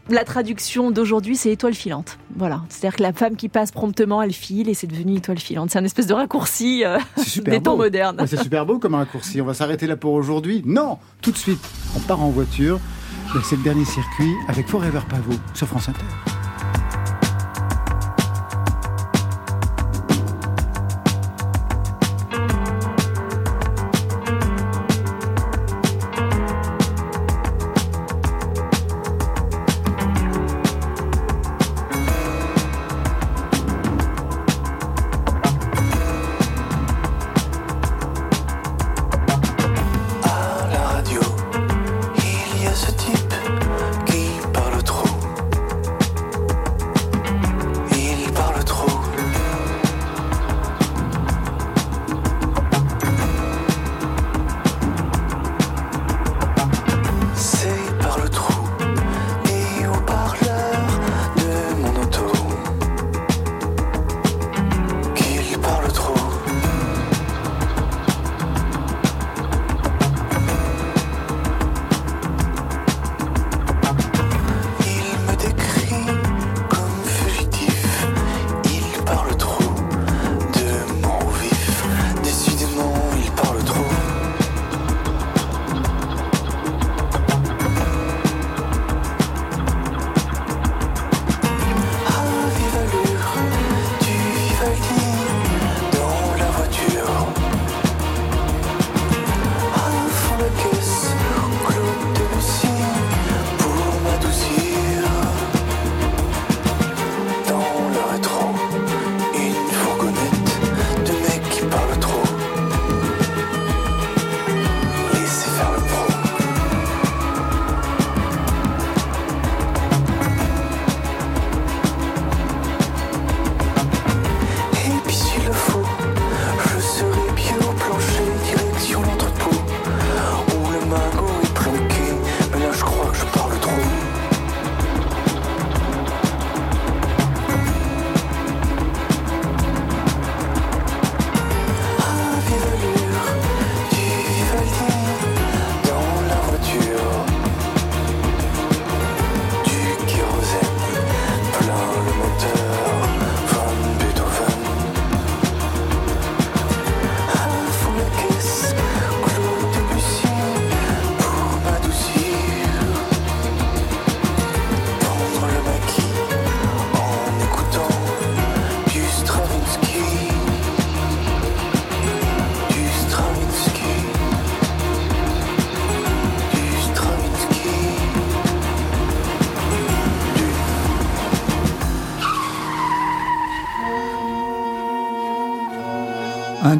la traduction d'aujourd'hui, c'est étoile filante. Voilà. C'est-à-dire que la femme qui passe promptement, elle file et c'est devenu étoile filante. C'est un espèce de raccourci euh, des beau. temps modernes. Ouais, C'est super beau comme raccourci. On va s'arrêter là pour aujourd'hui. Non, tout de suite, on part en voiture. C'est le dernier circuit avec Forever Pavot sur France Inter.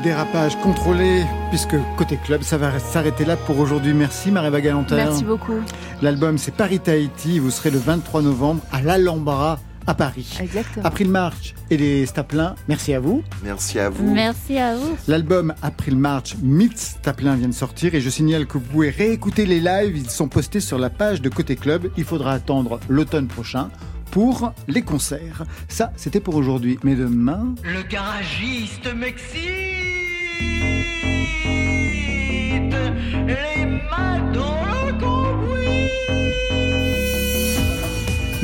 Dérapage contrôlé, puisque côté club, ça va s'arrêter là pour aujourd'hui. Merci Mareva Galanter. Merci beaucoup. L'album c'est Paris Tahiti. Vous serez le 23 novembre à l'Alhambra à Paris. Exactement. April March et les Staplin, merci à vous. Merci à vous. Merci à vous. L'album April March Meets Staplin vient de sortir et je signale que vous pouvez réécouter les lives. Ils sont postés sur la page de Côté Club. Il faudra attendre l'automne prochain pour les concerts. Ça, c'était pour aujourd'hui. Mais demain, Le garagiste m'excite, les mains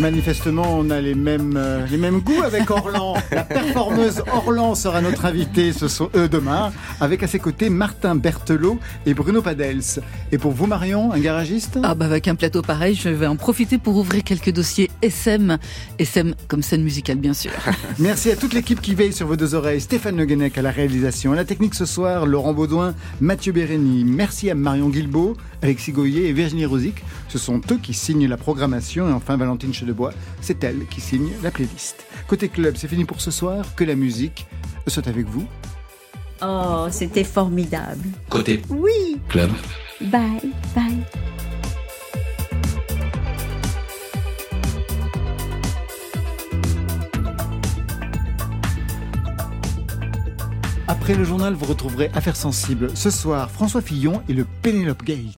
Manifestement, on a les mêmes, euh, les mêmes goûts avec Orlan. La performeuse Orlan sera notre invitée ce euh, demain, avec à ses côtés Martin Berthelot et Bruno Padels. Et pour vous, Marion, un garagiste? Ah bah avec un plateau pareil, je vais en profiter pour ouvrir quelques dossiers SM. SM comme scène musicale bien sûr. (laughs) Merci à toute l'équipe qui veille sur vos deux oreilles. Stéphane Le Guenec à la réalisation. À la technique ce soir, Laurent Baudouin, Mathieu Bérény. Merci à Marion Guilbeault, Alexis Goyer et Virginie Rosic. Ce sont eux qui signent la programmation. Et enfin, Valentine Chedebois, c'est elle qui signe la playlist. Côté club, c'est fini pour ce soir. Que la musique soit avec vous. Oh, c'était formidable. Côté Oui. club. Bye, bye. Après le journal, vous retrouverez Affaires sensibles. Ce soir, François Fillon et le Pénélope Gate.